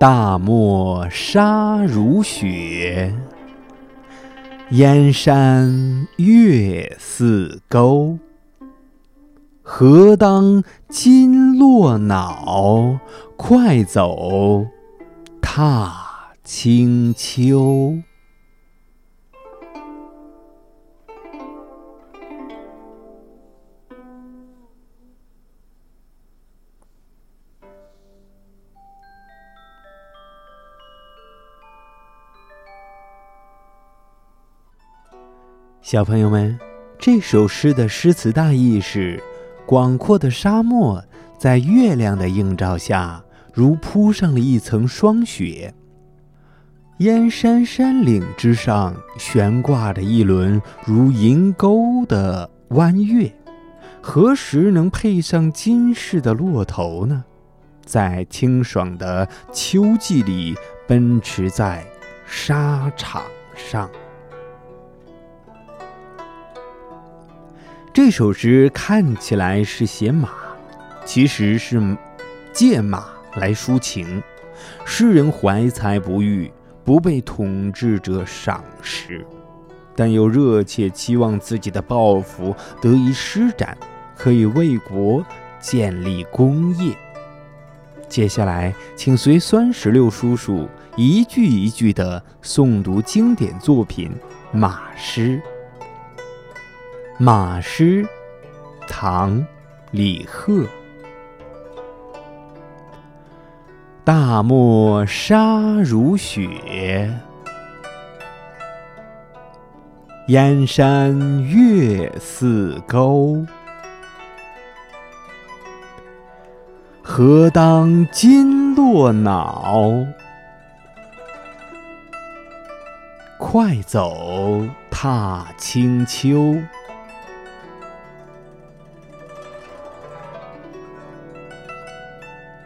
大漠沙如雪，燕山月似钩。何当金络脑，快走踏清秋。小朋友们，这首诗的诗词大意是：广阔的沙漠在月亮的映照下，如铺上了一层霜雪；燕山山岭之上悬挂着一轮如银钩的弯月。何时能配上金饰的骆头呢？在清爽的秋季里，奔驰在沙场上。这首诗看起来是写马，其实是借马来抒情。诗人怀才不遇，不被统治者赏识，但又热切期望自己的抱负得以施展，可以为国建立功业。接下来，请随酸石榴叔叔一句一句地诵读经典作品《马诗》。马诗，唐·李贺。大漠沙如雪，燕山月似钩。何当金络脑，快走踏清秋。